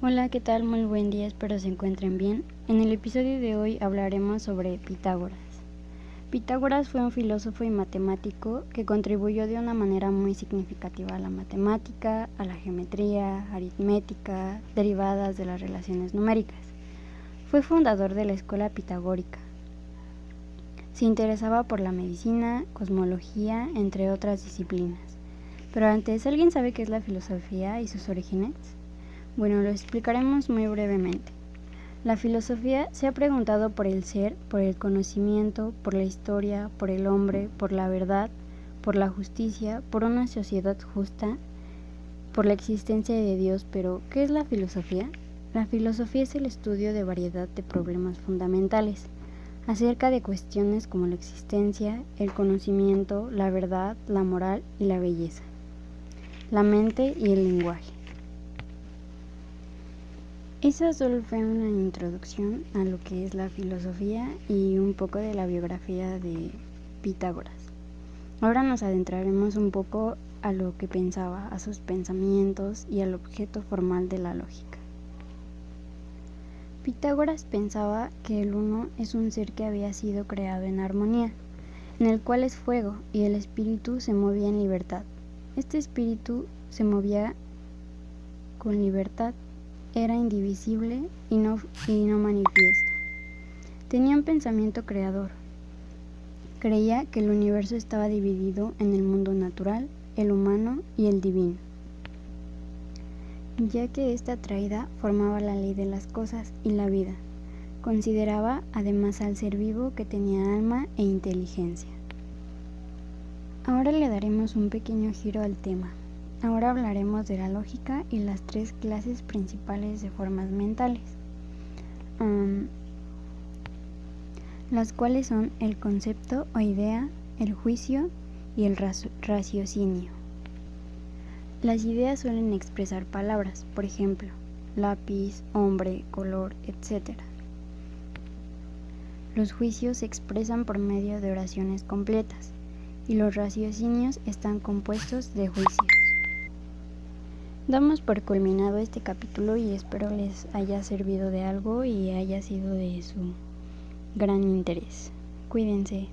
Hola, ¿qué tal? Muy buen día, espero se encuentren bien. En el episodio de hoy hablaremos sobre Pitágoras. Pitágoras fue un filósofo y matemático que contribuyó de una manera muy significativa a la matemática, a la geometría, aritmética, derivadas de las relaciones numéricas. Fue fundador de la escuela pitagórica. Se interesaba por la medicina, cosmología, entre otras disciplinas. Pero antes, ¿alguien sabe qué es la filosofía y sus orígenes? Bueno, lo explicaremos muy brevemente. La filosofía se ha preguntado por el ser, por el conocimiento, por la historia, por el hombre, por la verdad, por la justicia, por una sociedad justa, por la existencia de Dios, pero ¿qué es la filosofía? La filosofía es el estudio de variedad de problemas fundamentales acerca de cuestiones como la existencia, el conocimiento, la verdad, la moral y la belleza, la mente y el lenguaje. Esa solo fue una introducción a lo que es la filosofía y un poco de la biografía de Pitágoras. Ahora nos adentraremos un poco a lo que pensaba, a sus pensamientos y al objeto formal de la lógica. Pitágoras pensaba que el uno es un ser que había sido creado en armonía, en el cual es fuego y el espíritu se movía en libertad. Este espíritu se movía con libertad, era indivisible y no, y no manifiesto. Tenía un pensamiento creador. Creía que el universo estaba dividido en el mundo natural, el humano y el divino ya que esta traída formaba la ley de las cosas y la vida. Consideraba además al ser vivo que tenía alma e inteligencia. Ahora le daremos un pequeño giro al tema. Ahora hablaremos de la lógica y las tres clases principales de formas mentales, las cuales son el concepto o idea, el juicio y el raciocinio. Las ideas suelen expresar palabras, por ejemplo, lápiz, hombre, color, etc. Los juicios se expresan por medio de oraciones completas y los raciocinios están compuestos de juicios. Damos por culminado este capítulo y espero les haya servido de algo y haya sido de su gran interés. Cuídense.